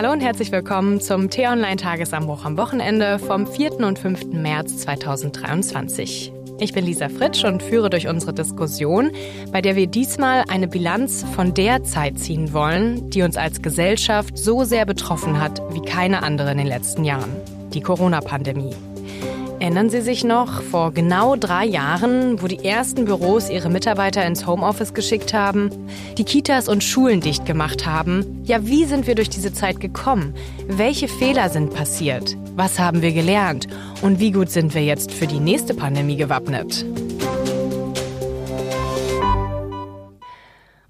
Hallo und herzlich willkommen zum T-Online-Tagesanbruch am Wochenende vom 4. und 5. März 2023. Ich bin Lisa Fritsch und führe durch unsere Diskussion, bei der wir diesmal eine Bilanz von der Zeit ziehen wollen, die uns als Gesellschaft so sehr betroffen hat wie keine andere in den letzten Jahren. Die Corona-Pandemie. Erinnern Sie sich noch, vor genau drei Jahren, wo die ersten Büros ihre Mitarbeiter ins Homeoffice geschickt haben, die Kitas und Schulen dicht gemacht haben? Ja, wie sind wir durch diese Zeit gekommen? Welche Fehler sind passiert? Was haben wir gelernt? Und wie gut sind wir jetzt für die nächste Pandemie gewappnet?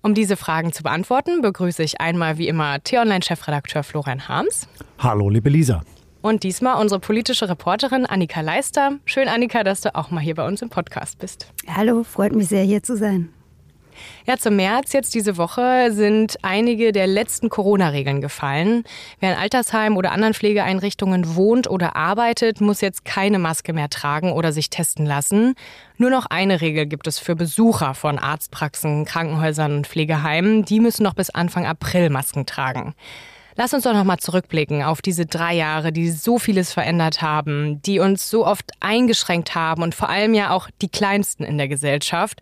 Um diese Fragen zu beantworten, begrüße ich einmal wie immer T-Online-Chefredakteur Florian Harms. Hallo, liebe Lisa. Und diesmal unsere politische Reporterin Annika Leister. Schön, Annika, dass du auch mal hier bei uns im Podcast bist. Hallo, freut mich sehr, hier zu sein. Ja, zum März jetzt diese Woche sind einige der letzten Corona-Regeln gefallen. Wer in Altersheim oder anderen Pflegeeinrichtungen wohnt oder arbeitet, muss jetzt keine Maske mehr tragen oder sich testen lassen. Nur noch eine Regel gibt es für Besucher von Arztpraxen, Krankenhäusern und Pflegeheimen. Die müssen noch bis Anfang April Masken tragen. Lass uns doch noch mal zurückblicken auf diese drei Jahre, die so vieles verändert haben, die uns so oft eingeschränkt haben und vor allem ja auch die Kleinsten in der Gesellschaft.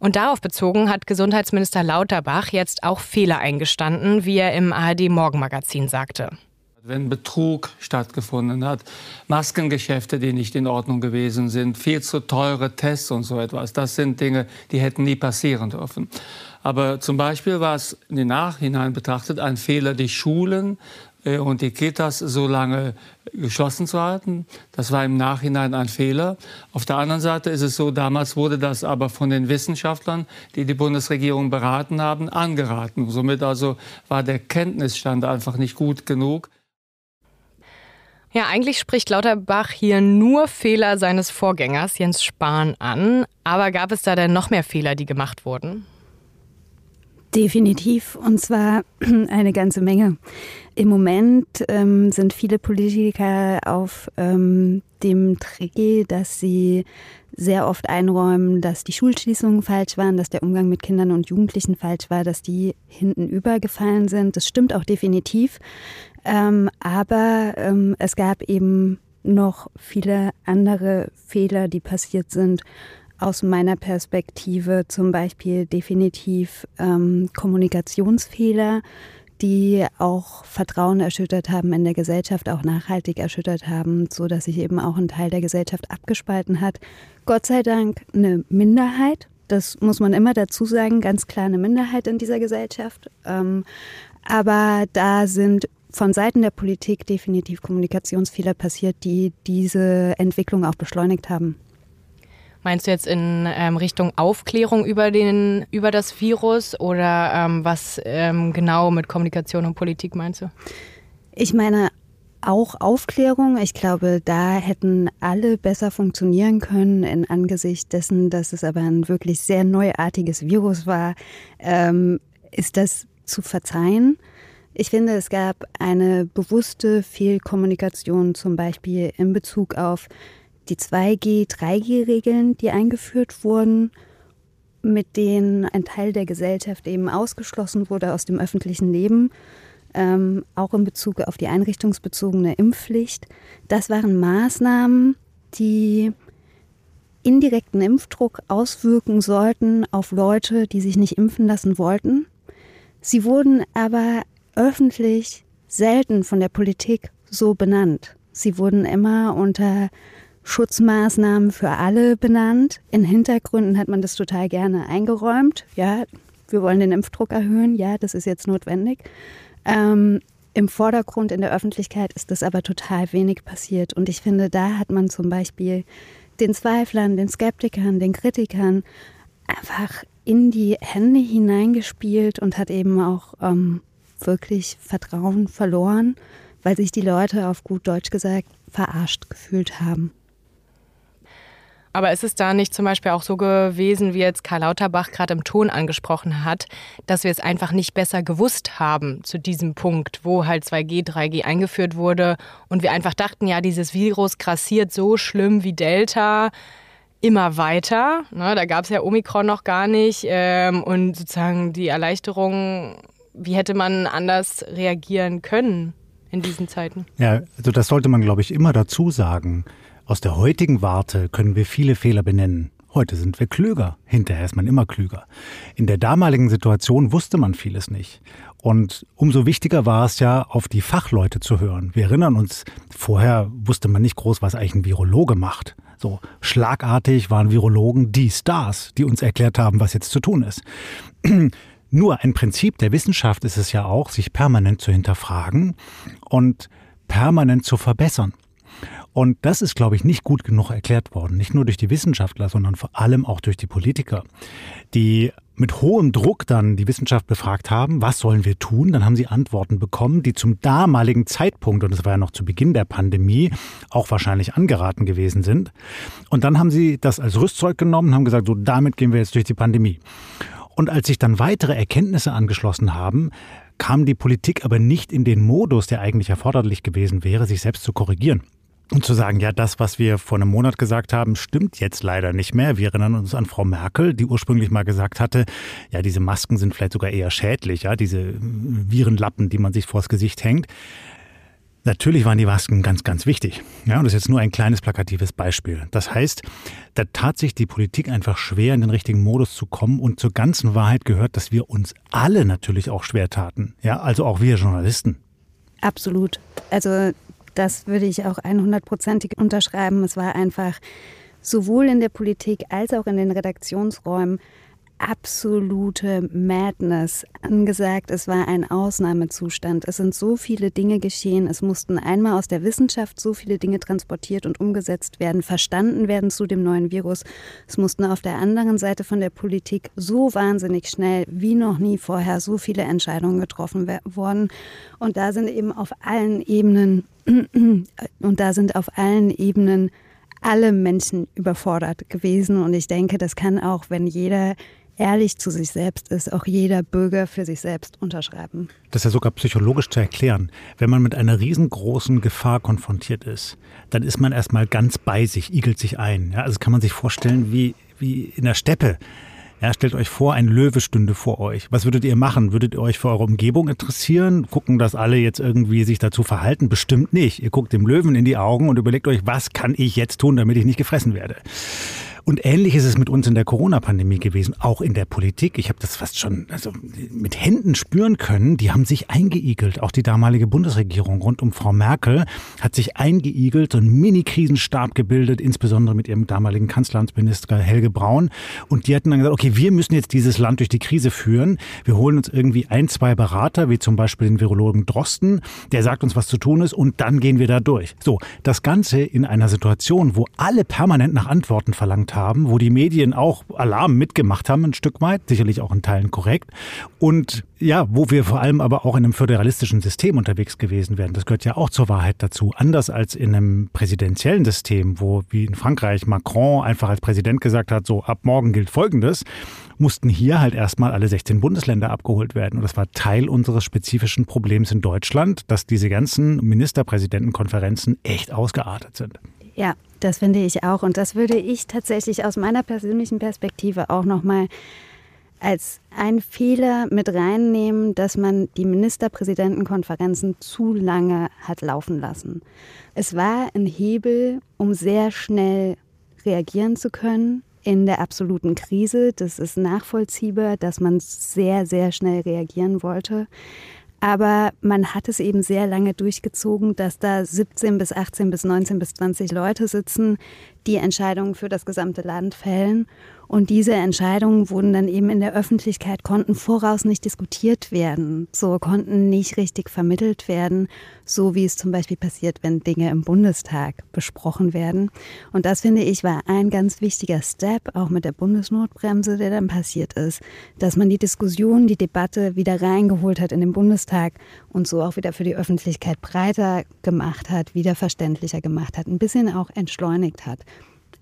Und darauf bezogen hat Gesundheitsminister Lauterbach jetzt auch Fehler eingestanden, wie er im ARD Morgenmagazin sagte. Wenn Betrug stattgefunden hat, Maskengeschäfte, die nicht in Ordnung gewesen sind, viel zu teure Tests und so etwas, das sind Dinge, die hätten nie passieren dürfen. Aber zum Beispiel war es im Nachhinein betrachtet ein Fehler, die Schulen äh, und die Kitas so lange geschlossen zu halten. Das war im Nachhinein ein Fehler. Auf der anderen Seite ist es so, damals wurde das aber von den Wissenschaftlern, die die Bundesregierung beraten haben, angeraten. Somit also war der Kenntnisstand einfach nicht gut genug. Ja, eigentlich spricht Lauterbach hier nur Fehler seines Vorgängers Jens Spahn an. Aber gab es da denn noch mehr Fehler, die gemacht wurden? Definitiv, und zwar eine ganze Menge. Im Moment ähm, sind viele Politiker auf ähm, dem Dreh, dass sie sehr oft einräumen, dass die Schulschließungen falsch waren, dass der Umgang mit Kindern und Jugendlichen falsch war, dass die hinten übergefallen sind. Das stimmt auch definitiv. Ähm, aber ähm, es gab eben noch viele andere Fehler, die passiert sind aus meiner Perspektive zum Beispiel definitiv ähm, Kommunikationsfehler, die auch Vertrauen erschüttert haben in der Gesellschaft, auch nachhaltig erschüttert haben, so dass sich eben auch ein Teil der Gesellschaft abgespalten hat. Gott sei Dank eine Minderheit. Das muss man immer dazu sagen, ganz klar eine Minderheit in dieser Gesellschaft. Ähm, aber da sind von Seiten der Politik definitiv Kommunikationsfehler passiert, die diese Entwicklung auch beschleunigt haben. Meinst du jetzt in ähm, Richtung Aufklärung über, den, über das Virus oder ähm, was ähm, genau mit Kommunikation und Politik meinst du? Ich meine auch Aufklärung. Ich glaube, da hätten alle besser funktionieren können in Angesicht dessen, dass es aber ein wirklich sehr neuartiges Virus war. Ähm, ist das zu verzeihen? Ich finde, es gab eine bewusste Fehlkommunikation zum Beispiel in Bezug auf die 2G, 3G-Regeln, die eingeführt wurden, mit denen ein Teil der Gesellschaft eben ausgeschlossen wurde aus dem öffentlichen Leben, ähm, auch in Bezug auf die einrichtungsbezogene Impfpflicht. Das waren Maßnahmen, die indirekten Impfdruck auswirken sollten auf Leute, die sich nicht impfen lassen wollten. Sie wurden aber öffentlich selten von der Politik so benannt. Sie wurden immer unter Schutzmaßnahmen für alle benannt. In Hintergründen hat man das total gerne eingeräumt. Ja, wir wollen den Impfdruck erhöhen. Ja, das ist jetzt notwendig. Ähm, Im Vordergrund in der Öffentlichkeit ist das aber total wenig passiert. Und ich finde, da hat man zum Beispiel den Zweiflern, den Skeptikern, den Kritikern einfach in die Hände hineingespielt und hat eben auch ähm, wirklich Vertrauen verloren, weil sich die Leute auf gut Deutsch gesagt verarscht gefühlt haben. Aber ist es da nicht zum Beispiel auch so gewesen, wie jetzt Karl Lauterbach gerade im Ton angesprochen hat, dass wir es einfach nicht besser gewusst haben zu diesem Punkt, wo halt 2G, 3G eingeführt wurde und wir einfach dachten, ja, dieses Virus grassiert so schlimm wie Delta immer weiter. Ne, da gab es ja Omikron noch gar nicht ähm, und sozusagen die Erleichterung wie hätte man anders reagieren können in diesen Zeiten? Ja, also das sollte man, glaube ich, immer dazu sagen. Aus der heutigen Warte können wir viele Fehler benennen. Heute sind wir klüger. Hinterher ist man immer klüger. In der damaligen Situation wusste man vieles nicht. Und umso wichtiger war es ja, auf die Fachleute zu hören. Wir erinnern uns, vorher wusste man nicht groß, was eigentlich ein Virologe macht. So schlagartig waren Virologen die Stars, die uns erklärt haben, was jetzt zu tun ist. Nur ein Prinzip der Wissenschaft ist es ja auch, sich permanent zu hinterfragen und permanent zu verbessern. Und das ist, glaube ich, nicht gut genug erklärt worden. Nicht nur durch die Wissenschaftler, sondern vor allem auch durch die Politiker, die mit hohem Druck dann die Wissenschaft befragt haben, was sollen wir tun? Dann haben sie Antworten bekommen, die zum damaligen Zeitpunkt, und es war ja noch zu Beginn der Pandemie, auch wahrscheinlich angeraten gewesen sind. Und dann haben sie das als Rüstzeug genommen und haben gesagt, so damit gehen wir jetzt durch die Pandemie. Und als sich dann weitere Erkenntnisse angeschlossen haben, kam die Politik aber nicht in den Modus, der eigentlich erforderlich gewesen wäre, sich selbst zu korrigieren. Und zu sagen, ja, das, was wir vor einem Monat gesagt haben, stimmt jetzt leider nicht mehr. Wir erinnern uns an Frau Merkel, die ursprünglich mal gesagt hatte, ja, diese Masken sind vielleicht sogar eher schädlich, ja, diese Virenlappen, die man sich vors Gesicht hängt. Natürlich waren die Masken ganz, ganz wichtig. Ja, und das ist jetzt nur ein kleines plakatives Beispiel. Das heißt, da tat sich die Politik einfach schwer, in den richtigen Modus zu kommen. Und zur ganzen Wahrheit gehört, dass wir uns alle natürlich auch schwer taten. Ja, also auch wir Journalisten. Absolut. Also das würde ich auch 100%ig unterschreiben. Es war einfach sowohl in der Politik als auch in den Redaktionsräumen absolute Madness angesagt. Es war ein Ausnahmezustand. Es sind so viele Dinge geschehen. Es mussten einmal aus der Wissenschaft so viele Dinge transportiert und umgesetzt werden, verstanden werden zu dem neuen Virus. Es mussten auf der anderen Seite von der Politik so wahnsinnig schnell wie noch nie vorher so viele Entscheidungen getroffen worden. Und da sind eben auf allen Ebenen und da sind auf allen Ebenen alle Menschen überfordert gewesen. Und ich denke, das kann auch, wenn jeder ehrlich zu sich selbst ist, auch jeder Bürger für sich selbst unterschreiben. Das ist ja sogar psychologisch zu erklären. Wenn man mit einer riesengroßen Gefahr konfrontiert ist, dann ist man erstmal ganz bei sich, igelt sich ein. Ja, also kann man sich vorstellen wie, wie in der Steppe. Ja, stellt euch vor, ein Löwe stünde vor euch. Was würdet ihr machen? Würdet ihr euch für eure Umgebung interessieren? Gucken, dass alle jetzt irgendwie sich dazu verhalten? Bestimmt nicht. Ihr guckt dem Löwen in die Augen und überlegt euch, was kann ich jetzt tun, damit ich nicht gefressen werde? Und ähnlich ist es mit uns in der Corona-Pandemie gewesen, auch in der Politik. Ich habe das fast schon also mit Händen spüren können. Die haben sich eingeigelt. Auch die damalige Bundesregierung rund um Frau Merkel hat sich eingeigelt, so einen Mini-Krisenstab gebildet, insbesondere mit ihrem damaligen Kanzleramtsminister Helge Braun. Und die hatten dann gesagt, okay, wir müssen jetzt dieses Land durch die Krise führen. Wir holen uns irgendwie ein, zwei Berater, wie zum Beispiel den Virologen Drosten, der sagt uns, was zu tun ist, und dann gehen wir da durch. So, das Ganze in einer Situation, wo alle permanent nach Antworten verlangt haben, haben, wo die Medien auch Alarm mitgemacht haben, ein Stück weit, sicherlich auch in Teilen korrekt. Und ja, wo wir vor allem aber auch in einem föderalistischen System unterwegs gewesen wären. Das gehört ja auch zur Wahrheit dazu. Anders als in einem präsidentiellen System, wo wie in Frankreich Macron einfach als Präsident gesagt hat, so ab morgen gilt Folgendes, mussten hier halt erstmal alle 16 Bundesländer abgeholt werden. Und das war Teil unseres spezifischen Problems in Deutschland, dass diese ganzen Ministerpräsidentenkonferenzen echt ausgeartet sind. Ja, das finde ich auch. Und das würde ich tatsächlich aus meiner persönlichen Perspektive auch nochmal als ein Fehler mit reinnehmen, dass man die Ministerpräsidentenkonferenzen zu lange hat laufen lassen. Es war ein Hebel, um sehr schnell reagieren zu können in der absoluten Krise. Das ist nachvollziehbar, dass man sehr, sehr schnell reagieren wollte. Aber man hat es eben sehr lange durchgezogen, dass da 17 bis 18 bis 19 bis 20 Leute sitzen, die Entscheidungen für das gesamte Land fällen. Und diese Entscheidungen wurden dann eben in der Öffentlichkeit, konnten voraus nicht diskutiert werden, so konnten nicht richtig vermittelt werden, so wie es zum Beispiel passiert, wenn Dinge im Bundestag besprochen werden. Und das finde ich war ein ganz wichtiger Step, auch mit der Bundesnotbremse, der dann passiert ist, dass man die Diskussion, die Debatte wieder reingeholt hat in den Bundestag und so auch wieder für die Öffentlichkeit breiter gemacht hat, wieder verständlicher gemacht hat, ein bisschen auch entschleunigt hat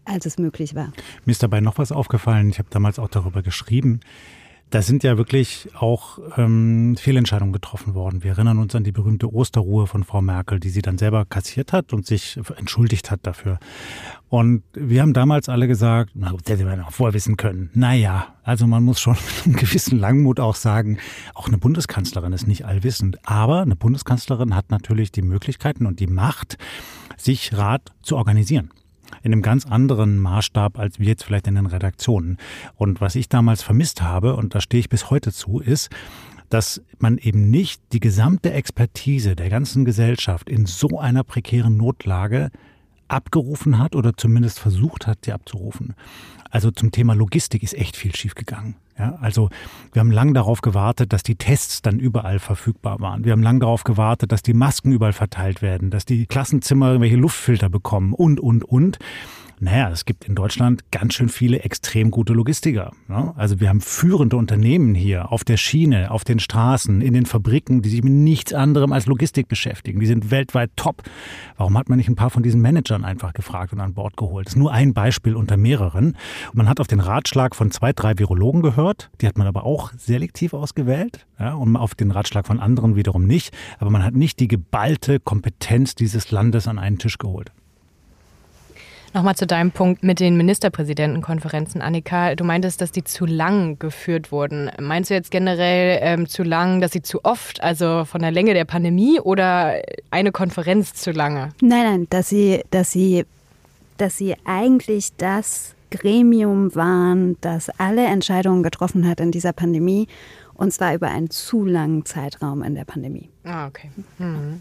als es möglich war. Mir ist dabei noch was aufgefallen. Ich habe damals auch darüber geschrieben. da sind ja wirklich auch ähm, Fehlentscheidungen getroffen worden. Wir erinnern uns an die berühmte Osterruhe von Frau Merkel, die sie dann selber kassiert hat und sich entschuldigt hat dafür. Und wir haben damals alle gesagt, na gut, hätte man auch vorher wissen können. Naja, also man muss schon mit einem gewissen Langmut auch sagen, auch eine Bundeskanzlerin ist nicht allwissend. Aber eine Bundeskanzlerin hat natürlich die Möglichkeiten und die Macht, sich Rat zu organisieren in einem ganz anderen Maßstab als wir jetzt vielleicht in den Redaktionen. Und was ich damals vermisst habe, und da stehe ich bis heute zu, ist, dass man eben nicht die gesamte Expertise der ganzen Gesellschaft in so einer prekären Notlage abgerufen hat oder zumindest versucht hat, sie abzurufen. Also zum Thema Logistik ist echt viel schiefgegangen. Ja, also wir haben lang darauf gewartet, dass die Tests dann überall verfügbar waren. Wir haben lang darauf gewartet, dass die Masken überall verteilt werden, dass die Klassenzimmer irgendwelche Luftfilter bekommen und, und, und. Naja, es gibt in Deutschland ganz schön viele extrem gute Logistiker. Ne? Also wir haben führende Unternehmen hier auf der Schiene, auf den Straßen, in den Fabriken, die sich mit nichts anderem als Logistik beschäftigen. Die sind weltweit top. Warum hat man nicht ein paar von diesen Managern einfach gefragt und an Bord geholt? Das ist nur ein Beispiel unter mehreren. Und man hat auf den Ratschlag von zwei, drei Virologen gehört. Die hat man aber auch selektiv ausgewählt. Ja, und auf den Ratschlag von anderen wiederum nicht. Aber man hat nicht die geballte Kompetenz dieses Landes an einen Tisch geholt. Nochmal zu deinem Punkt mit den Ministerpräsidentenkonferenzen, Annika. Du meintest, dass die zu lang geführt wurden. Meinst du jetzt generell ähm, zu lang, dass sie zu oft, also von der Länge der Pandemie oder eine Konferenz zu lange? Nein, nein, dass sie, dass sie, dass sie eigentlich das Gremium waren, das alle Entscheidungen getroffen hat in dieser Pandemie und zwar über einen zu langen Zeitraum in der Pandemie. Ah, okay. Mhm.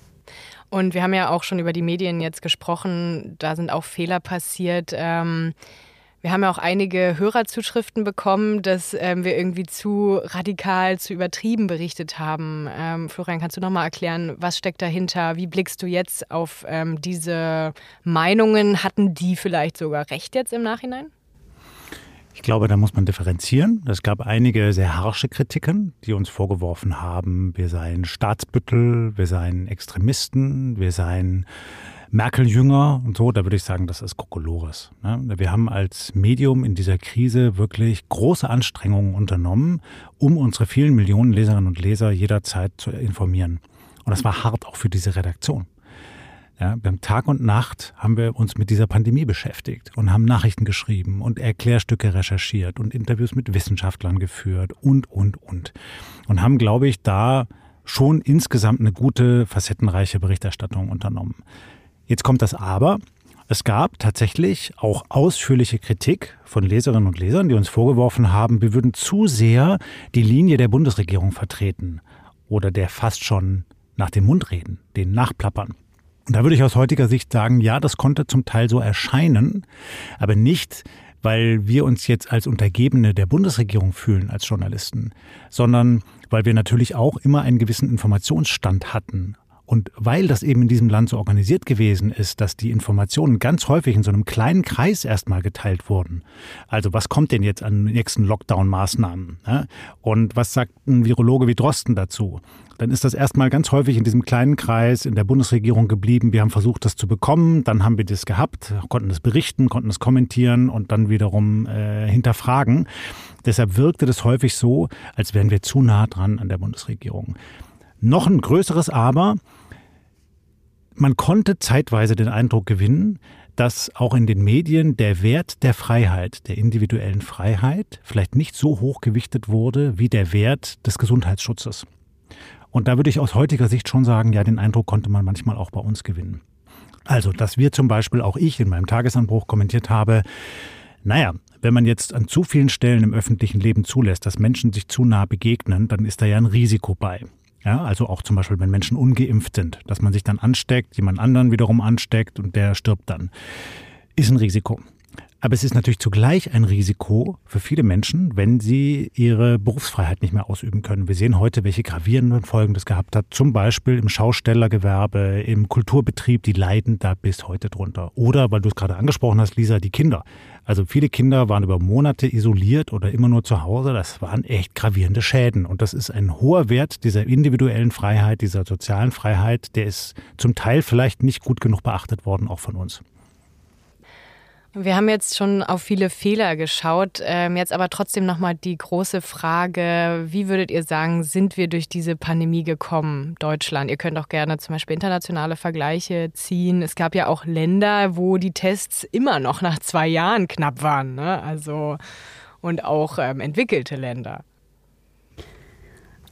Und wir haben ja auch schon über die Medien jetzt gesprochen, da sind auch Fehler passiert. Ähm, wir haben ja auch einige Hörerzuschriften bekommen, dass ähm, wir irgendwie zu radikal, zu übertrieben berichtet haben. Ähm, Florian, kannst du noch mal erklären, was steckt dahinter? Wie blickst du jetzt auf ähm, diese Meinungen? Hatten die vielleicht sogar recht jetzt im Nachhinein? Ich glaube, da muss man differenzieren. Es gab einige sehr harsche Kritiken, die uns vorgeworfen haben, wir seien Staatsbüttel, wir seien Extremisten, wir seien Merkel-Jünger und so. Da würde ich sagen, das ist Kokolores. Ne? Wir haben als Medium in dieser Krise wirklich große Anstrengungen unternommen, um unsere vielen Millionen Leserinnen und Leser jederzeit zu informieren. Und das war hart auch für diese Redaktion. Ja, haben Tag und Nacht haben wir uns mit dieser Pandemie beschäftigt und haben Nachrichten geschrieben und Erklärstücke recherchiert und Interviews mit Wissenschaftlern geführt und, und, und. Und haben, glaube ich, da schon insgesamt eine gute, facettenreiche Berichterstattung unternommen. Jetzt kommt das Aber. Es gab tatsächlich auch ausführliche Kritik von Leserinnen und Lesern, die uns vorgeworfen haben, wir würden zu sehr die Linie der Bundesregierung vertreten oder der fast schon nach dem Mund reden, den nachplappern. Und da würde ich aus heutiger Sicht sagen, ja, das konnte zum Teil so erscheinen, aber nicht, weil wir uns jetzt als Untergebene der Bundesregierung fühlen als Journalisten, sondern weil wir natürlich auch immer einen gewissen Informationsstand hatten und weil das eben in diesem Land so organisiert gewesen ist, dass die Informationen ganz häufig in so einem kleinen Kreis erstmal geteilt wurden. Also was kommt denn jetzt an nächsten Lockdown-Maßnahmen? Ne? Und was sagt ein Virologe wie Drosten dazu? Dann ist das erstmal ganz häufig in diesem kleinen Kreis in der Bundesregierung geblieben. Wir haben versucht, das zu bekommen. Dann haben wir das gehabt, konnten das berichten, konnten es kommentieren und dann wiederum äh, hinterfragen. Deshalb wirkte das häufig so, als wären wir zu nah dran an der Bundesregierung. Noch ein größeres Aber. Man konnte zeitweise den Eindruck gewinnen, dass auch in den Medien der Wert der Freiheit, der individuellen Freiheit, vielleicht nicht so hoch gewichtet wurde wie der Wert des Gesundheitsschutzes. Und da würde ich aus heutiger Sicht schon sagen, ja, den Eindruck konnte man manchmal auch bei uns gewinnen. Also, dass wir zum Beispiel, auch ich in meinem Tagesanbruch kommentiert habe, naja, wenn man jetzt an zu vielen Stellen im öffentlichen Leben zulässt, dass Menschen sich zu nah begegnen, dann ist da ja ein Risiko bei. Ja, also auch zum Beispiel, wenn Menschen ungeimpft sind, dass man sich dann ansteckt, jemand anderen wiederum ansteckt und der stirbt dann. Ist ein Risiko. Aber es ist natürlich zugleich ein Risiko für viele Menschen, wenn sie ihre Berufsfreiheit nicht mehr ausüben können. Wir sehen heute, welche gravierenden Folgen das gehabt hat. Zum Beispiel im Schaustellergewerbe, im Kulturbetrieb, die leiden da bis heute drunter. Oder, weil du es gerade angesprochen hast, Lisa, die Kinder. Also viele Kinder waren über Monate isoliert oder immer nur zu Hause. Das waren echt gravierende Schäden. Und das ist ein hoher Wert dieser individuellen Freiheit, dieser sozialen Freiheit. Der ist zum Teil vielleicht nicht gut genug beachtet worden, auch von uns. Wir haben jetzt schon auf viele Fehler geschaut. Ähm, jetzt aber trotzdem nochmal die große Frage, wie würdet ihr sagen, sind wir durch diese Pandemie gekommen, Deutschland? Ihr könnt auch gerne zum Beispiel internationale Vergleiche ziehen. Es gab ja auch Länder, wo die Tests immer noch nach zwei Jahren knapp waren. Ne? Also, und auch ähm, entwickelte Länder.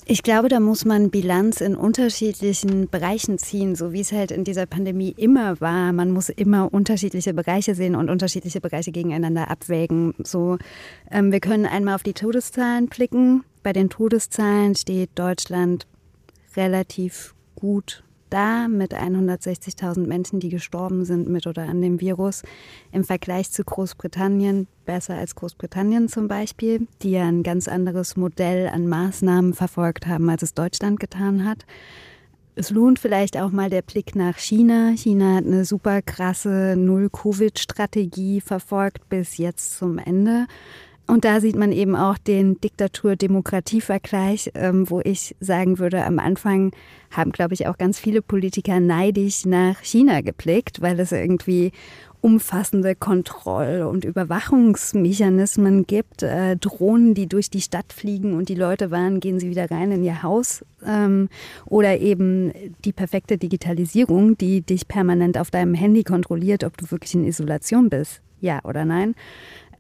Ich glaube, da muss man Bilanz in unterschiedlichen Bereichen ziehen, so wie es halt in dieser Pandemie immer war. Man muss immer unterschiedliche Bereiche sehen und unterschiedliche Bereiche gegeneinander abwägen. So, ähm, wir können einmal auf die Todeszahlen blicken. Bei den Todeszahlen steht Deutschland relativ gut da mit 160.000 Menschen, die gestorben sind mit oder an dem Virus. Im Vergleich zu Großbritannien besser als Großbritannien zum Beispiel, die ja ein ganz anderes Modell an Maßnahmen verfolgt haben, als es Deutschland getan hat. Es lohnt vielleicht auch mal der Blick nach China. China hat eine super krasse Null-Covid-Strategie verfolgt bis jetzt zum Ende. Und da sieht man eben auch den Diktatur-Demokratie-Vergleich, ähm, wo ich sagen würde, am Anfang haben, glaube ich, auch ganz viele Politiker neidisch nach China geblickt, weil es irgendwie umfassende Kontroll- und Überwachungsmechanismen gibt, äh, Drohnen, die durch die Stadt fliegen und die Leute waren, gehen sie wieder rein in ihr Haus. Ähm, oder eben die perfekte Digitalisierung, die dich permanent auf deinem Handy kontrolliert, ob du wirklich in Isolation bist, ja oder nein.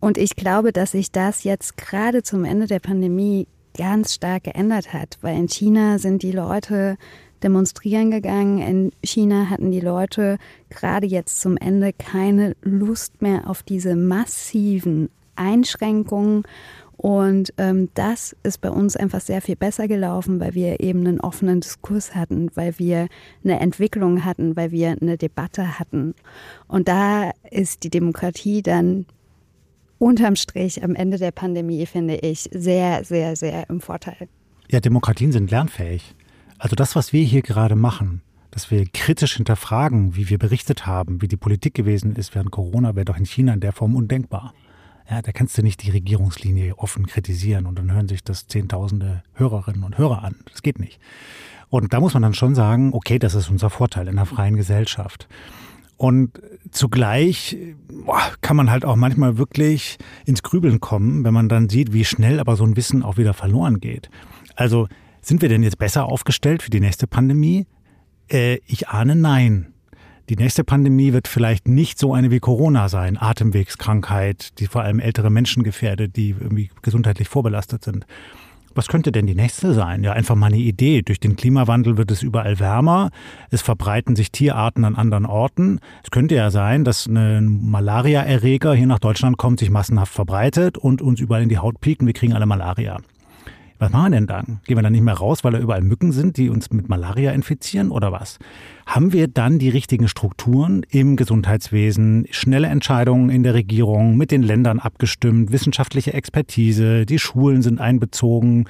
Und ich glaube, dass sich das jetzt gerade zum Ende der Pandemie ganz stark geändert hat, weil in China sind die Leute demonstrieren gegangen. In China hatten die Leute gerade jetzt zum Ende keine Lust mehr auf diese massiven Einschränkungen. Und ähm, das ist bei uns einfach sehr viel besser gelaufen, weil wir eben einen offenen Diskurs hatten, weil wir eine Entwicklung hatten, weil wir eine Debatte hatten. Und da ist die Demokratie dann unterm Strich am Ende der Pandemie, finde ich, sehr, sehr, sehr im Vorteil. Ja, Demokratien sind lernfähig. Also das, was wir hier gerade machen, dass wir kritisch hinterfragen, wie wir berichtet haben, wie die Politik gewesen ist während Corona, wäre doch in China in der Form undenkbar. Ja, da kannst du nicht die Regierungslinie offen kritisieren und dann hören sich das Zehntausende Hörerinnen und Hörer an. Das geht nicht. Und da muss man dann schon sagen, okay, das ist unser Vorteil in einer freien Gesellschaft. Und zugleich boah, kann man halt auch manchmal wirklich ins Grübeln kommen, wenn man dann sieht, wie schnell aber so ein Wissen auch wieder verloren geht. Also sind wir denn jetzt besser aufgestellt für die nächste Pandemie? Äh, ich ahne nein. Die nächste Pandemie wird vielleicht nicht so eine wie Corona sein, Atemwegskrankheit, die vor allem ältere Menschen gefährdet, die irgendwie gesundheitlich vorbelastet sind. Was könnte denn die nächste sein? Ja, einfach mal eine Idee. Durch den Klimawandel wird es überall wärmer. Es verbreiten sich Tierarten an anderen Orten. Es könnte ja sein, dass ein Malaria-Erreger hier nach Deutschland kommt, sich massenhaft verbreitet und uns überall in die Haut piekt und wir kriegen alle Malaria. Was machen wir denn dann? Gehen wir dann nicht mehr raus, weil da überall Mücken sind, die uns mit Malaria infizieren oder was? Haben wir dann die richtigen Strukturen im Gesundheitswesen, schnelle Entscheidungen in der Regierung, mit den Ländern abgestimmt, wissenschaftliche Expertise, die Schulen sind einbezogen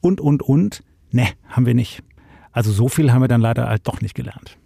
und, und, und? Ne, haben wir nicht. Also so viel haben wir dann leider halt doch nicht gelernt.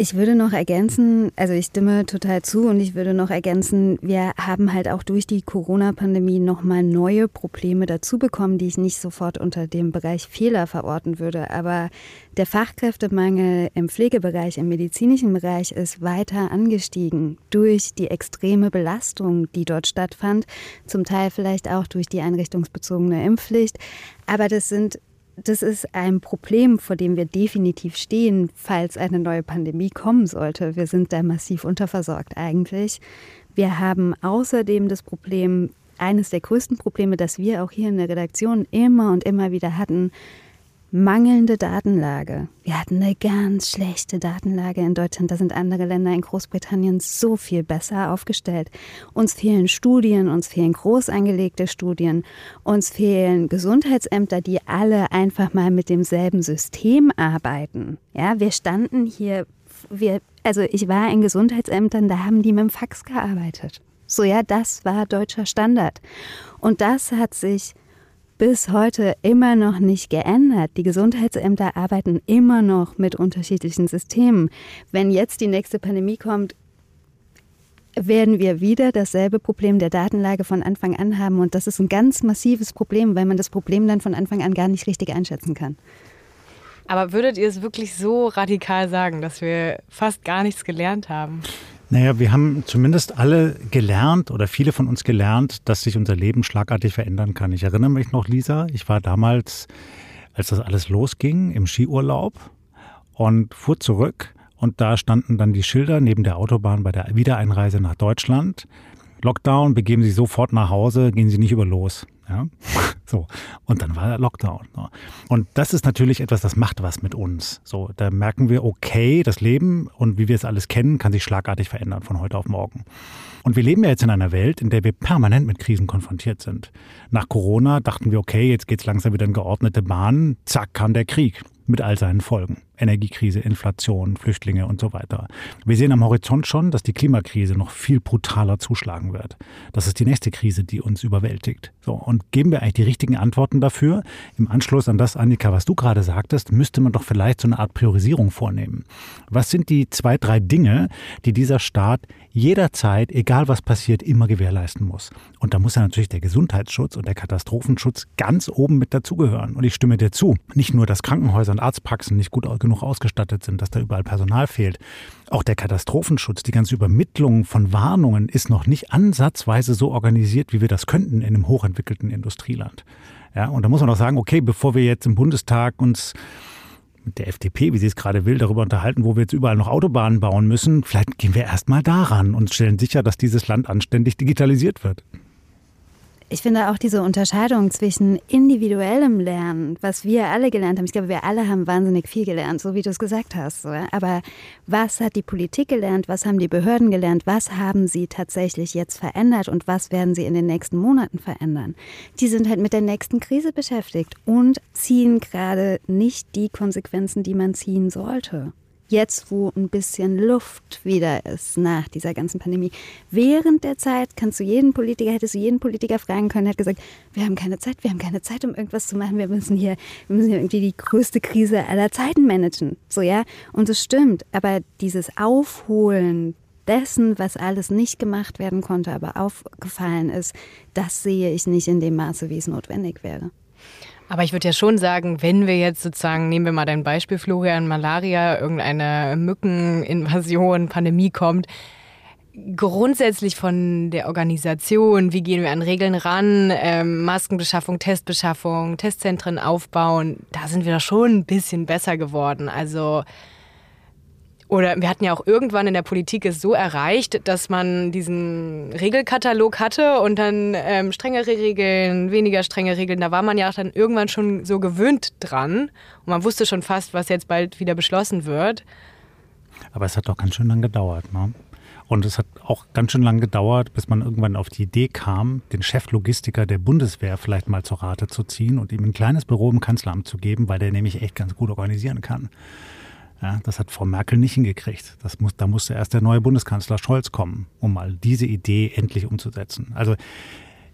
Ich würde noch ergänzen, also ich stimme total zu und ich würde noch ergänzen, wir haben halt auch durch die Corona-Pandemie nochmal neue Probleme dazu bekommen, die ich nicht sofort unter dem Bereich Fehler verorten würde. Aber der Fachkräftemangel im Pflegebereich, im medizinischen Bereich ist weiter angestiegen durch die extreme Belastung, die dort stattfand, zum Teil vielleicht auch durch die einrichtungsbezogene Impfpflicht. Aber das sind das ist ein Problem, vor dem wir definitiv stehen, falls eine neue Pandemie kommen sollte. Wir sind da massiv unterversorgt eigentlich. Wir haben außerdem das Problem, eines der größten Probleme, das wir auch hier in der Redaktion immer und immer wieder hatten, mangelnde Datenlage. Wir hatten eine ganz schlechte Datenlage in Deutschland. Da sind andere Länder in Großbritannien so viel besser aufgestellt. Uns fehlen Studien, uns fehlen groß angelegte Studien, uns fehlen Gesundheitsämter, die alle einfach mal mit demselben System arbeiten. Ja, wir standen hier, wir, also ich war in Gesundheitsämtern, da haben die mit dem Fax gearbeitet. So ja, das war deutscher Standard. Und das hat sich bis heute immer noch nicht geändert. Die Gesundheitsämter arbeiten immer noch mit unterschiedlichen Systemen. Wenn jetzt die nächste Pandemie kommt, werden wir wieder dasselbe Problem der Datenlage von Anfang an haben. Und das ist ein ganz massives Problem, weil man das Problem dann von Anfang an gar nicht richtig einschätzen kann. Aber würdet ihr es wirklich so radikal sagen, dass wir fast gar nichts gelernt haben? Naja, wir haben zumindest alle gelernt oder viele von uns gelernt, dass sich unser Leben schlagartig verändern kann. Ich erinnere mich noch, Lisa, ich war damals, als das alles losging, im Skiurlaub und fuhr zurück und da standen dann die Schilder neben der Autobahn bei der Wiedereinreise nach Deutschland. Lockdown, begeben Sie sofort nach Hause, gehen Sie nicht über los. Ja? So. Und dann war der Lockdown. Und das ist natürlich etwas, das macht was mit uns. So, da merken wir, okay, das Leben und wie wir es alles kennen, kann sich schlagartig verändern von heute auf morgen. Und wir leben ja jetzt in einer Welt, in der wir permanent mit Krisen konfrontiert sind. Nach Corona dachten wir, okay, jetzt geht's langsam wieder in geordnete Bahnen. Zack, kam der Krieg mit all seinen Folgen. Energiekrise, Inflation, Flüchtlinge und so weiter. Wir sehen am Horizont schon, dass die Klimakrise noch viel brutaler zuschlagen wird. Das ist die nächste Krise, die uns überwältigt. So, und geben wir eigentlich die richtigen Antworten dafür? Im Anschluss an das, Annika, was du gerade sagtest, müsste man doch vielleicht so eine Art Priorisierung vornehmen. Was sind die zwei, drei Dinge, die dieser Staat jederzeit, egal was passiert, immer gewährleisten muss? Und da muss ja natürlich der Gesundheitsschutz und der Katastrophenschutz ganz oben mit dazugehören. Und ich stimme dir zu. Nicht nur, dass Krankenhäuser und Arztpraxen nicht gut genug ausgestattet sind, dass da überall Personal fehlt. Auch der Katastrophenschutz, die ganze Übermittlung von Warnungen ist noch nicht ansatzweise so organisiert, wie wir das könnten in einem hochentwickelten Industrieland. Ja, und da muss man auch sagen, okay, bevor wir jetzt im Bundestag uns mit der FDP, wie sie es gerade will, darüber unterhalten, wo wir jetzt überall noch Autobahnen bauen müssen, vielleicht gehen wir erstmal daran und stellen sicher, dass dieses Land anständig digitalisiert wird ich finde auch diese Unterscheidung zwischen individuellem Lernen, was wir alle gelernt haben, ich glaube, wir alle haben wahnsinnig viel gelernt, so wie du es gesagt hast. Aber was hat die Politik gelernt, was haben die Behörden gelernt, was haben sie tatsächlich jetzt verändert und was werden sie in den nächsten Monaten verändern? Die sind halt mit der nächsten Krise beschäftigt und ziehen gerade nicht die Konsequenzen, die man ziehen sollte jetzt, wo ein bisschen Luft wieder ist nach dieser ganzen Pandemie. Während der Zeit kannst du jeden Politiker, hättest du jeden Politiker fragen können, hat gesagt, wir haben keine Zeit, wir haben keine Zeit, um irgendwas zu machen, wir müssen hier, wir müssen hier irgendwie die größte Krise aller Zeiten managen. So, ja. Und es stimmt. Aber dieses Aufholen dessen, was alles nicht gemacht werden konnte, aber aufgefallen ist, das sehe ich nicht in dem Maße, wie es notwendig wäre. Aber ich würde ja schon sagen, wenn wir jetzt sozusagen, nehmen wir mal dein Beispiel, Florian, Malaria, irgendeine Mückeninvasion, Pandemie kommt, grundsätzlich von der Organisation, wie gehen wir an Regeln ran, ähm, Maskenbeschaffung, Testbeschaffung, Testzentren aufbauen, da sind wir doch schon ein bisschen besser geworden. Also oder wir hatten ja auch irgendwann in der Politik es so erreicht, dass man diesen Regelkatalog hatte und dann ähm, strengere Regeln, weniger strenge Regeln. Da war man ja auch dann irgendwann schon so gewöhnt dran und man wusste schon fast, was jetzt bald wieder beschlossen wird. Aber es hat doch ganz schön lang gedauert, ne? Und es hat auch ganz schön lang gedauert, bis man irgendwann auf die Idee kam, den Cheflogistiker der Bundeswehr vielleicht mal zur Rate zu ziehen und ihm ein kleines Büro im Kanzleramt zu geben, weil der nämlich echt ganz gut organisieren kann. Ja, das hat Frau Merkel nicht hingekriegt. Das muss, da musste erst der neue Bundeskanzler Scholz kommen, um mal diese Idee endlich umzusetzen. Also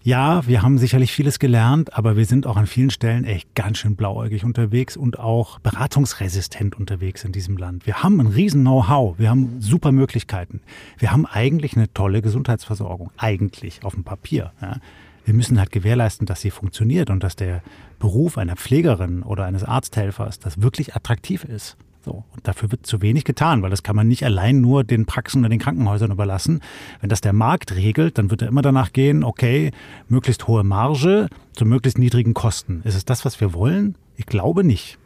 ja, wir haben sicherlich vieles gelernt, aber wir sind auch an vielen Stellen echt ganz schön blauäugig unterwegs und auch beratungsresistent unterwegs in diesem Land. Wir haben ein riesen Know-how, wir haben super Möglichkeiten. Wir haben eigentlich eine tolle Gesundheitsversorgung, eigentlich auf dem Papier. Ja. Wir müssen halt gewährleisten, dass sie funktioniert und dass der Beruf einer Pflegerin oder eines Arzthelfers das wirklich attraktiv ist. So. Und dafür wird zu wenig getan, weil das kann man nicht allein nur den Praxen oder den Krankenhäusern überlassen. Wenn das der Markt regelt, dann wird er immer danach gehen, okay, möglichst hohe Marge zu möglichst niedrigen Kosten. Ist es das, was wir wollen? Ich glaube nicht.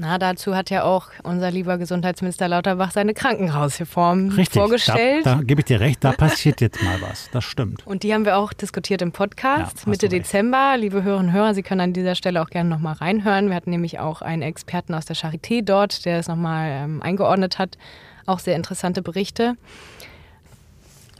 Na, dazu hat ja auch unser lieber Gesundheitsminister Lauterbach seine Krankenhausreform Richtig, vorgestellt. Da, da gebe ich dir recht, da passiert jetzt mal was. Das stimmt. Und die haben wir auch diskutiert im Podcast ja, Mitte Dezember. Liebe Hörerinnen und Hörer, Sie können an dieser Stelle auch gerne nochmal reinhören. Wir hatten nämlich auch einen Experten aus der Charité dort, der es nochmal ähm, eingeordnet hat. Auch sehr interessante Berichte.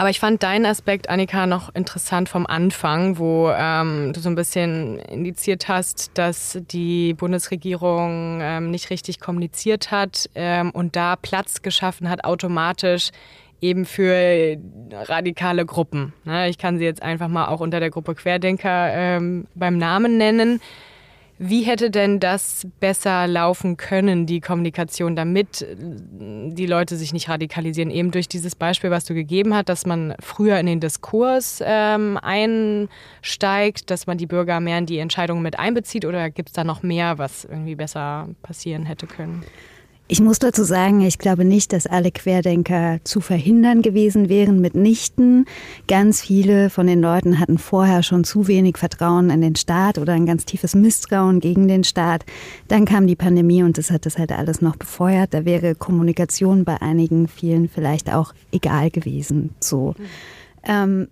Aber ich fand deinen Aspekt, Annika, noch interessant vom Anfang, wo ähm, du so ein bisschen indiziert hast, dass die Bundesregierung ähm, nicht richtig kommuniziert hat ähm, und da Platz geschaffen hat, automatisch eben für radikale Gruppen. Ne? Ich kann sie jetzt einfach mal auch unter der Gruppe Querdenker ähm, beim Namen nennen. Wie hätte denn das besser laufen können, die Kommunikation, damit äh, die Leute sich nicht radikalisieren? Eben durch dieses Beispiel, was du gegeben hast, dass man früher in den Diskurs ähm, einsteigt, dass man die Bürger mehr in die Entscheidungen mit einbezieht oder gibt es da noch mehr, was irgendwie besser passieren hätte können? Ich muss dazu sagen, ich glaube nicht, dass alle Querdenker zu verhindern gewesen wären mitnichten. Ganz viele von den Leuten hatten vorher schon zu wenig Vertrauen in den Staat oder ein ganz tiefes Misstrauen gegen den Staat. Dann kam die Pandemie und das hat das halt alles noch befeuert. Da wäre Kommunikation bei einigen, vielen vielleicht auch egal gewesen. So. Ähm,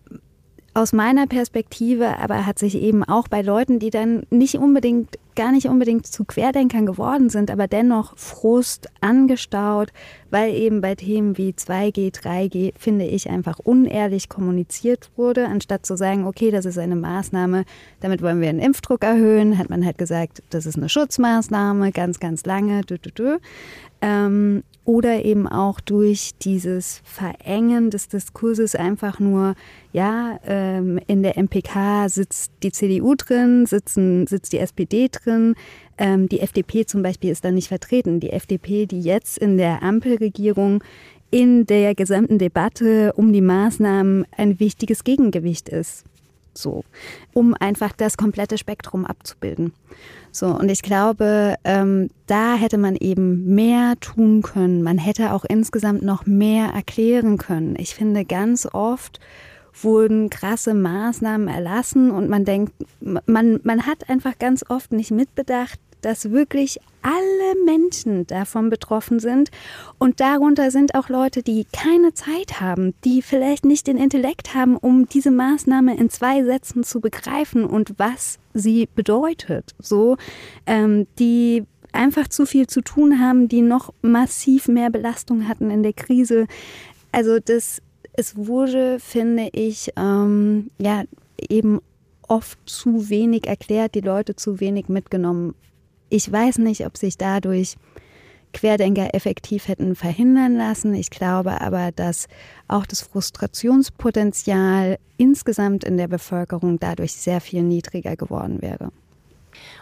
aus meiner Perspektive aber hat sich eben auch bei Leuten, die dann nicht unbedingt, gar nicht unbedingt zu Querdenkern geworden sind, aber dennoch Frust angestaut, weil eben bei Themen wie 2G, 3G, finde ich, einfach unehrlich kommuniziert wurde. Anstatt zu sagen, okay, das ist eine Maßnahme, damit wollen wir den Impfdruck erhöhen, hat man halt gesagt, das ist eine Schutzmaßnahme, ganz, ganz lange. Dü, dü, dü. Ähm, oder eben auch durch dieses Verengen des Diskurses einfach nur, ja, ähm, in der MPK sitzt die CDU drin, sitzen, sitzt die SPD drin, ähm, die FDP zum Beispiel ist da nicht vertreten. Die FDP, die jetzt in der Ampelregierung in der gesamten Debatte um die Maßnahmen ein wichtiges Gegengewicht ist. So, um einfach das komplette Spektrum abzubilden. So, und ich glaube, ähm, da hätte man eben mehr tun können. Man hätte auch insgesamt noch mehr erklären können. Ich finde, ganz oft wurden krasse Maßnahmen erlassen und man denkt, man, man hat einfach ganz oft nicht mitbedacht, dass wirklich alle Menschen davon betroffen sind. Und darunter sind auch Leute, die keine Zeit haben, die vielleicht nicht den Intellekt haben, um diese Maßnahme in zwei Sätzen zu begreifen und was sie bedeutet. So, ähm, die einfach zu viel zu tun haben, die noch massiv mehr Belastung hatten in der Krise. Also das, es wurde, finde ich, ähm, ja, eben oft zu wenig erklärt, die Leute zu wenig mitgenommen. Ich weiß nicht, ob sich dadurch Querdenker effektiv hätten verhindern lassen. Ich glaube aber, dass auch das Frustrationspotenzial insgesamt in der Bevölkerung dadurch sehr viel niedriger geworden wäre.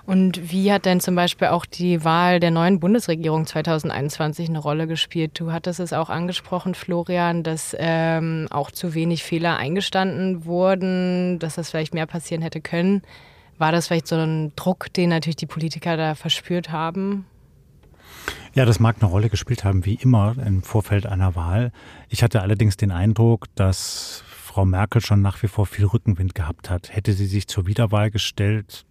Und wie hat denn zum Beispiel auch die Wahl der neuen Bundesregierung 2021 eine Rolle gespielt? Du hattest es auch angesprochen, Florian, dass ähm, auch zu wenig Fehler eingestanden wurden, dass das vielleicht mehr passieren hätte können. War das vielleicht so ein Druck, den natürlich die Politiker da verspürt haben? Ja, das mag eine Rolle gespielt haben, wie immer im Vorfeld einer Wahl. Ich hatte allerdings den Eindruck, dass Frau Merkel schon nach wie vor viel Rückenwind gehabt hat. Hätte sie sich zur Wiederwahl gestellt,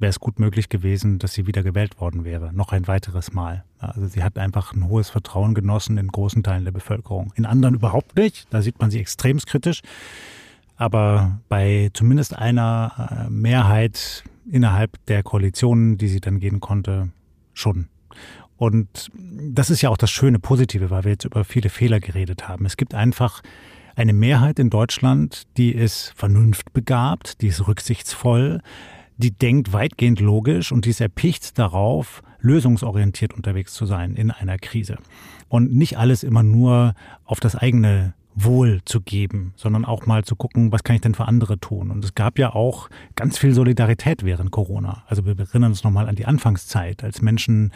wäre es gut möglich gewesen, dass sie wieder gewählt worden wäre. Noch ein weiteres Mal. Also sie hat einfach ein hohes Vertrauen genossen in großen Teilen der Bevölkerung. In anderen überhaupt nicht. Da sieht man sie extrem kritisch. Aber bei zumindest einer äh, Mehrheit innerhalb der Koalition, die sie dann gehen konnte, schon. Und das ist ja auch das schöne Positive, weil wir jetzt über viele Fehler geredet haben. Es gibt einfach eine Mehrheit in Deutschland, die ist vernunftbegabt, die ist rücksichtsvoll, die denkt weitgehend logisch und die ist erpicht darauf, lösungsorientiert unterwegs zu sein in einer Krise. Und nicht alles immer nur auf das eigene Wohl zu geben, sondern auch mal zu gucken, was kann ich denn für andere tun. Und es gab ja auch ganz viel Solidarität während Corona. Also wir erinnern uns nochmal an die Anfangszeit, als Menschen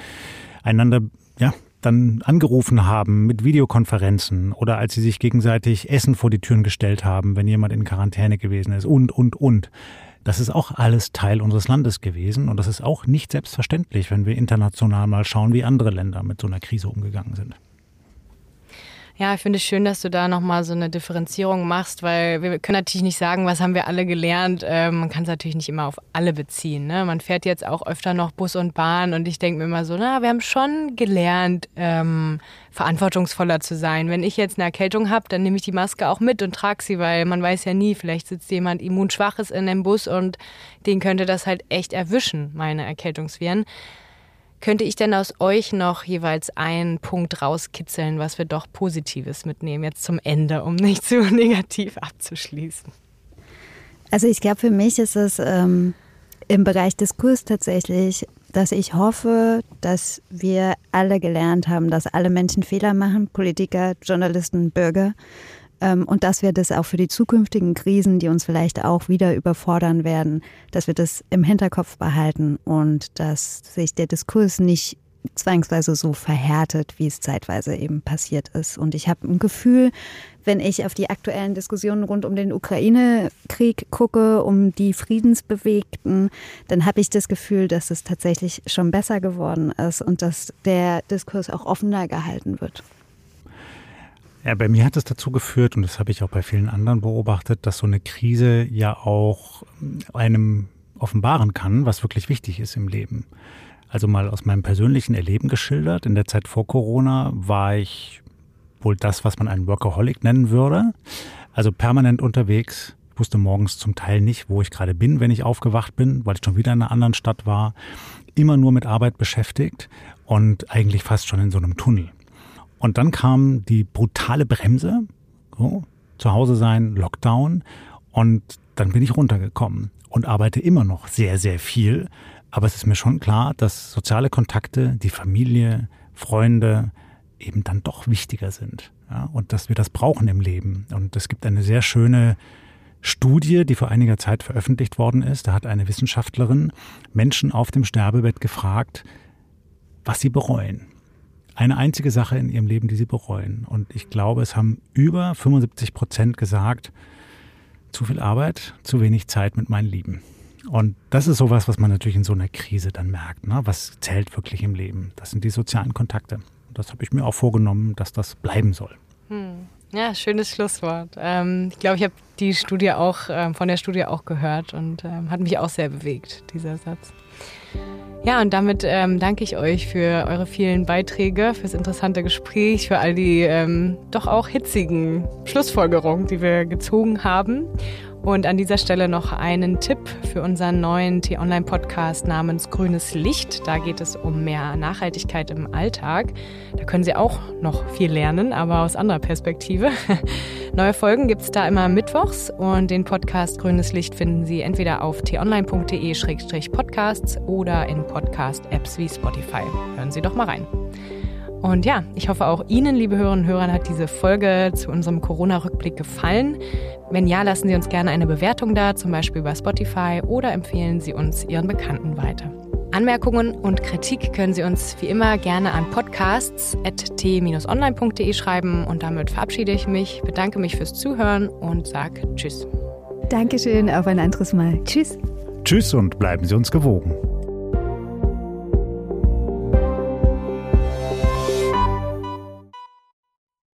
einander, ja, dann angerufen haben mit Videokonferenzen oder als sie sich gegenseitig Essen vor die Türen gestellt haben, wenn jemand in Quarantäne gewesen ist und, und, und. Das ist auch alles Teil unseres Landes gewesen und das ist auch nicht selbstverständlich, wenn wir international mal schauen, wie andere Länder mit so einer Krise umgegangen sind. Ja, ich finde es schön, dass du da nochmal so eine Differenzierung machst, weil wir können natürlich nicht sagen, was haben wir alle gelernt. Ähm, man kann es natürlich nicht immer auf alle beziehen. Ne? Man fährt jetzt auch öfter noch Bus und Bahn und ich denke mir immer so, na, wir haben schon gelernt, ähm, verantwortungsvoller zu sein. Wenn ich jetzt eine Erkältung habe, dann nehme ich die Maske auch mit und trage sie, weil man weiß ja nie, vielleicht sitzt jemand immunschwaches in dem Bus und den könnte das halt echt erwischen, meine Erkältungsviren. Könnte ich denn aus euch noch jeweils einen Punkt rauskitzeln, was wir doch Positives mitnehmen, jetzt zum Ende, um nicht zu negativ abzuschließen? Also ich glaube, für mich ist es ähm, im Bereich Diskurs tatsächlich, dass ich hoffe, dass wir alle gelernt haben, dass alle Menschen Fehler machen, Politiker, Journalisten, Bürger und dass wir das auch für die zukünftigen Krisen, die uns vielleicht auch wieder überfordern werden, dass wir das im Hinterkopf behalten und dass sich der Diskurs nicht zwangsweise so verhärtet, wie es zeitweise eben passiert ist. Und ich habe ein Gefühl, wenn ich auf die aktuellen Diskussionen rund um den Ukraine-Krieg gucke, um die Friedensbewegten, dann habe ich das Gefühl, dass es tatsächlich schon besser geworden ist und dass der Diskurs auch offener gehalten wird. Ja, bei mir hat es dazu geführt, und das habe ich auch bei vielen anderen beobachtet, dass so eine Krise ja auch einem offenbaren kann, was wirklich wichtig ist im Leben. Also mal aus meinem persönlichen Erleben geschildert. In der Zeit vor Corona war ich wohl das, was man einen Workaholic nennen würde. Also permanent unterwegs. Ich wusste morgens zum Teil nicht, wo ich gerade bin, wenn ich aufgewacht bin, weil ich schon wieder in einer anderen Stadt war. Immer nur mit Arbeit beschäftigt und eigentlich fast schon in so einem Tunnel. Und dann kam die brutale Bremse, so, zu Hause sein, Lockdown. Und dann bin ich runtergekommen und arbeite immer noch sehr, sehr viel. Aber es ist mir schon klar, dass soziale Kontakte, die Familie, Freunde, eben dann doch wichtiger sind. Ja, und dass wir das brauchen im Leben. Und es gibt eine sehr schöne Studie, die vor einiger Zeit veröffentlicht worden ist. Da hat eine Wissenschaftlerin Menschen auf dem Sterbebett gefragt, was sie bereuen. Eine einzige Sache in ihrem Leben, die sie bereuen. Und ich glaube, es haben über 75 Prozent gesagt, zu viel Arbeit, zu wenig Zeit mit meinen Lieben. Und das ist sowas, was man natürlich in so einer Krise dann merkt. Ne? Was zählt wirklich im Leben? Das sind die sozialen Kontakte das habe ich mir auch vorgenommen, dass das bleiben soll. Hm. Ja, schönes Schlusswort. Ähm, ich glaube, ich habe die Studie auch ähm, von der Studie auch gehört und ähm, hat mich auch sehr bewegt, dieser Satz. Ja, und damit ähm, danke ich euch für eure vielen Beiträge, fürs interessante Gespräch, für all die ähm, doch auch hitzigen Schlussfolgerungen, die wir gezogen haben. Und an dieser Stelle noch einen Tipp für unseren neuen T-Online-Podcast namens Grünes Licht. Da geht es um mehr Nachhaltigkeit im Alltag. Da können Sie auch noch viel lernen, aber aus anderer Perspektive. Neue Folgen gibt es da immer mittwochs und den Podcast Grünes Licht finden Sie entweder auf t-online.de-podcasts oder in Podcast-Apps wie Spotify. Hören Sie doch mal rein. Und ja, ich hoffe auch Ihnen, liebe Hörerinnen und Hörer, hat diese Folge zu unserem Corona-Rückblick gefallen. Wenn ja, lassen Sie uns gerne eine Bewertung da, zum Beispiel bei Spotify, oder empfehlen Sie uns Ihren Bekannten weiter. Anmerkungen und Kritik können Sie uns wie immer gerne an podcasts.t-online.de schreiben. Und damit verabschiede ich mich, bedanke mich fürs Zuhören und sage Tschüss. Dankeschön, auf ein anderes Mal. Tschüss. Tschüss und bleiben Sie uns gewogen.